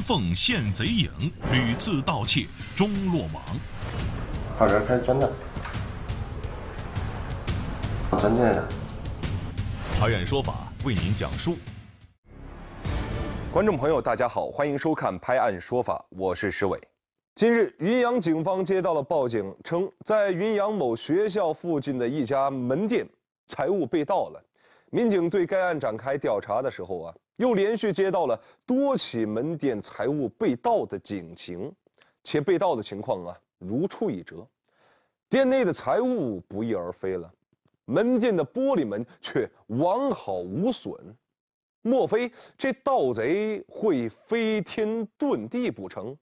玻璃门缝现贼影，屡次盗窃终落网。好，这开始转了，转进来了。拍案说法为您讲述。观众朋友，大家好，欢迎收看《拍案说法》，我是石伟。近日，云阳警方接到了报警，称在云阳某学校附近的一家门店，财物被盗了。民警对该案展开调查的时候啊，又连续接到了多起门店财物被盗的警情，且被盗的情况啊如出一辙，店内的财物不翼而飞了。门店的玻璃门却完好无损，莫非这盗贼会飞天遁地不成？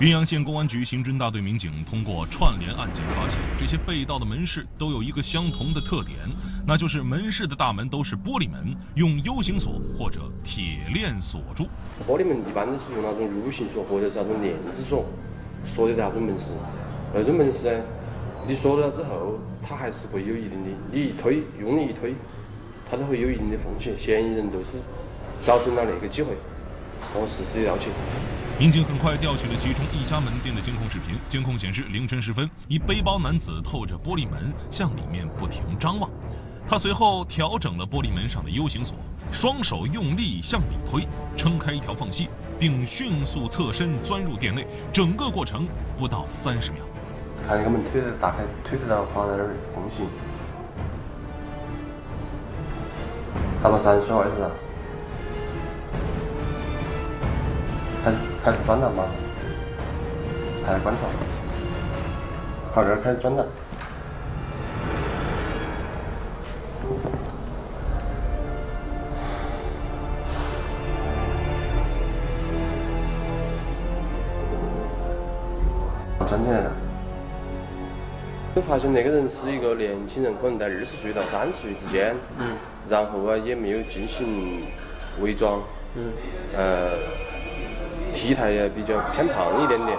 云阳县公安局刑侦大队民警通过串联案件发现，这些被盗的门市都有一个相同的特点，那就是门市的大门都是玻璃门，用 U 型锁或者铁链锁住。玻璃门一般都是用那种 U 型锁或者是那种链子锁锁的那种门市，那种门市呢？你锁了之后，它还是会有一定的，你一推，用力一推，它都会有一定的风险。嫌疑人就是找准了那个机会，然后实施盗窃。民警很快调取了其中一家门店的监控视频，监控显示，凌晨时分，一背包男子透着玻璃门向里面不停张望。他随后调整了玻璃门上的 U 型锁，双手用力向里推，撑开一条缝隙，并迅速侧身钻入店内。整个过程不到三十秒。看那个门推的打开，推得到放在那儿缝隙，差不多三十位是吧？开始转了吗？还在观察。好，这开始转了。转进来了。就发现那个人是一个年轻人，可能在二十岁到三十岁之间，嗯，然后啊也没有进行伪装，嗯，呃，体态也比较偏胖一点点。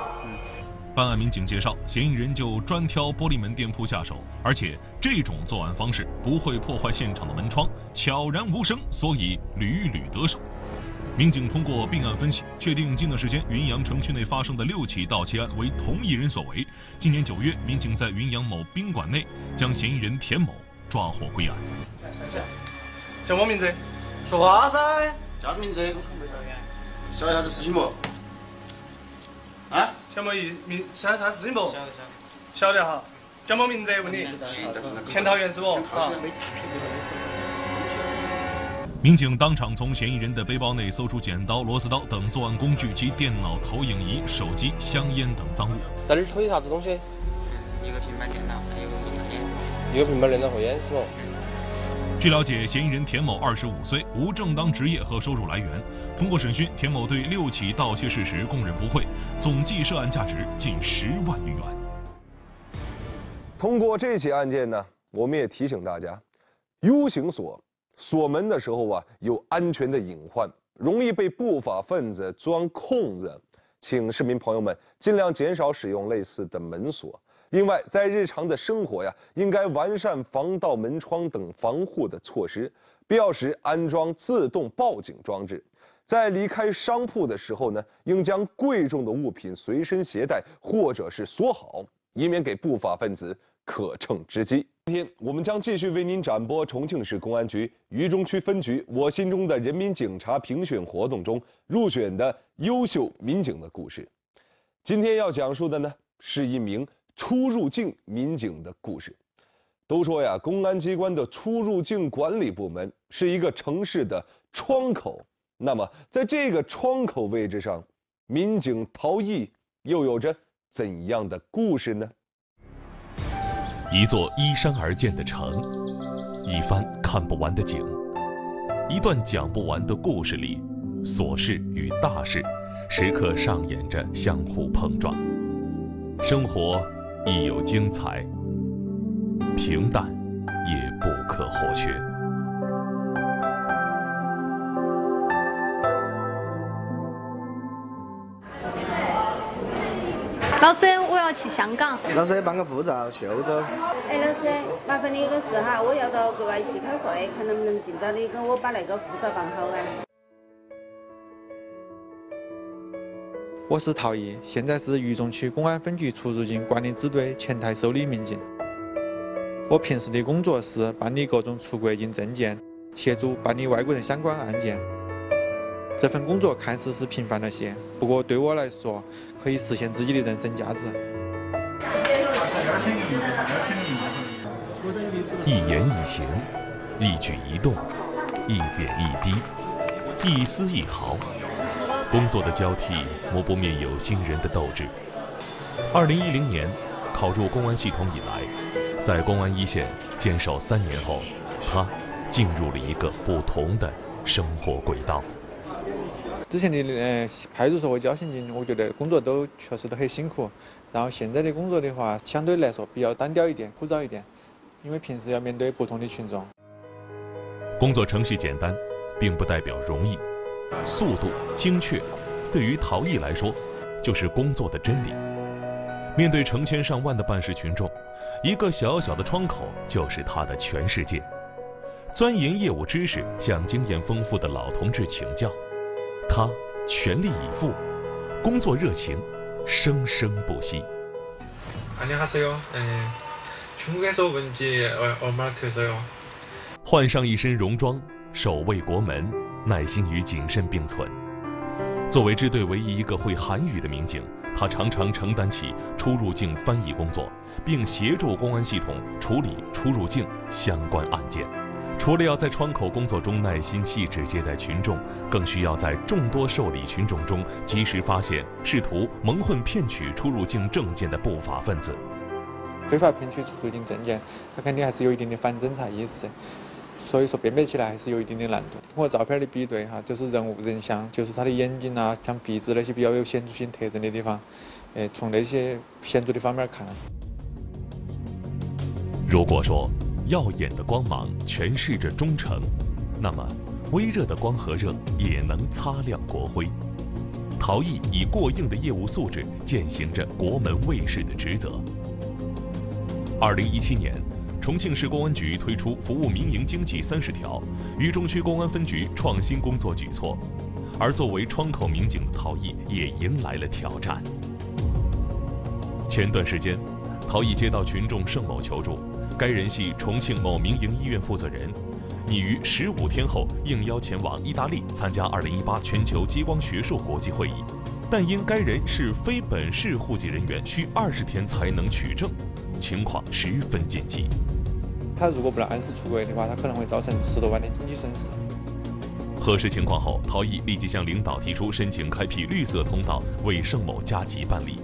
办案民警介绍，嫌疑人就专挑玻璃门店铺下手，而且这种作案方式不会破坏现场的门窗，悄然无声，所以屡屡得手。民警通过并案分析，确定近段时间云阳城区内发生的六起盗窃案为同一人所为。今年九月，民警在云阳某宾馆内将嫌疑人田某抓获归案。叫什么名字？说话噻！叫什么名字？晓得啥子事情不？啊？晓得意名晓得啥事情不？晓得晓得。晓得哈。叫么名字？问你。钱桃园是不？啊。民警当场从嫌疑人的背包内搜出剪刀、螺丝刀等作案工具及电脑投影仪、手机、香烟等赃物。在这儿偷的啥子东西？一个平板电脑，还有个笔电。一个平板电脑和烟是不？据了解，嫌疑人田某二十五岁，无正当职业和收入来源。通过审讯，田某对六起盗窃事实供认不讳，总计涉案价值近十万余元。通过这起案件呢，我们也提醒大家，U 型锁。锁门的时候啊，有安全的隐患，容易被不法分子钻空子，请市民朋友们尽量减少使用类似的门锁。另外，在日常的生活呀，应该完善防盗门窗等防护的措施，必要时安装自动报警装置。在离开商铺的时候呢，应将贵重的物品随身携带或者是锁好，以免给不法分子可乘之机。今天我们将继续为您展播重庆市公安局渝中区分局“我心中的人民警察”评选活动中入选的优秀民警的故事。今天要讲述的呢，是一名出入境民警的故事。都说呀，公安机关的出入境管理部门是一个城市的窗口。那么，在这个窗口位置上，民警陶艺又有着怎样的故事呢？一座依山而建的城，一番看不完的景，一段讲不完的故事里，琐事与大事时刻上演着相互碰撞。生活亦有精彩，平淡也不可或缺。老师。我要去香港，老师办个护照去欧洲。哎，老师，麻烦你一个事哈，我要到国外去开会，看能不能尽早的跟我把那个护照办好啊。我是陶毅，现在是渝中区公安分局出入境管理支队前台受理民警。我平时的工作是办理各种出国境证件，协助办理外国人相关案件。这份工作看似是平凡了些，不过对我来说，可以实现自己的人生价值。一言一行，一举一动，一点一滴，一丝一毫。工作的交替磨不灭有心人的斗志。二零一零年考入公安系统以来，在公安一线坚守三年后，他进入了一个不同的生活轨道。之前的呃派出所和交刑警，我觉得工作都确实都很辛苦。然后现在的工作的话，相对来说比较单调一点、枯燥一点，因为平时要面对不同的群众。工作程序简单，并不代表容易。速度、精确，对于陶艺来说，就是工作的真理。面对成千上万的办事群众，一个小小的窗口就是他的全世界。钻研业务知识，向经验丰富的老同志请教，他全力以赴，工作热情生生不息。안녕하세 요， 嗯，중국에서온지얼마됐어 요？ 换上一身戎装，守卫国门。 耐心与谨慎并存。作为支队唯一一个会韩语的民警，他常常承担起出入境翻译工作，并协助公安系统处理出入境相关案件。除了要在窗口工作中耐心细致接待群众，更需要在众多受理群众中及时发现试图蒙混骗取出入境证件的不法分子。非法骗取出入境证件，他肯定还是有一定的反侦查意识。所以说辨别起来还是有一定的难度。通过照片的比对哈，就是人物人像，就是他的眼睛啊，像鼻子那些比较有显著性特征的地方，呃，从那些显著的方面看。如果说耀眼的光芒诠释着忠诚，那么微热的光和热也能擦亮国徽。陶艺以过硬的业务素质践行着国门卫士的职责。二零一七年。重庆市公安局推出服务民营经济三十条，渝中区公安分局创新工作举措，而作为窗口民警的陶艺也迎来了挑战。前段时间，陶艺接到群众盛某求助，该人系重庆某民营医院负责人，拟于十五天后应邀前往意大利参加二零一八全球激光学术国际会议，但因该人是非本市户籍人员，需二十天才能取证，情况十分紧急。他如果不能按时出国的话，他可能会造成十多万的经济损失。核实情况后，陶毅立即向领导提出申请开辟绿色通道，为盛某加急办理。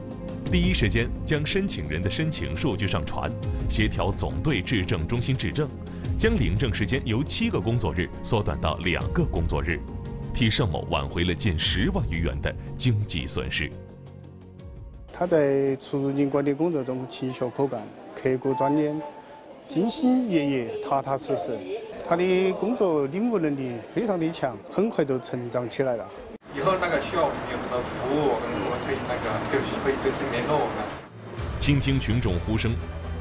第一时间将申请人的申请数据上传，协调总队质证中心质证，将领证时间由七个工作日缩短到两个工作日，替盛某挽回了近十万余元的经济损失。他在出入境管理工作中勤学苦干，刻苦钻研。兢兢业业、踏踏实实，他的工作领悟能力非常的强，很快就成长起来了。以后那个需要我们有什么服务，我们我们可以那个就可以随时联络我们。倾听群众呼声，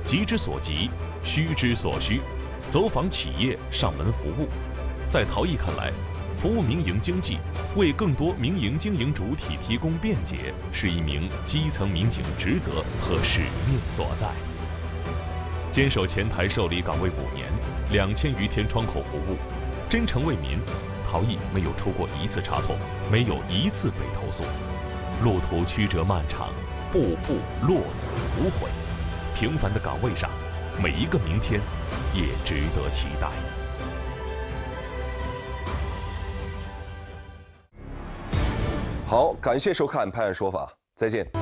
急之所急，需之所需，走访企业，上门服务。在陶艺看来，服务民营经济，为更多民营经营主体提供便捷，是一名基层民警职责和使命所在。坚守前台受理岗位五年，两千余天窗口服务，真诚为民，陶艺没有出过一次差错，没有一次被投诉。路途曲折漫长，步步落子无悔。平凡的岗位上，每一个明天也值得期待。好，感谢收看《拍案说法》，再见。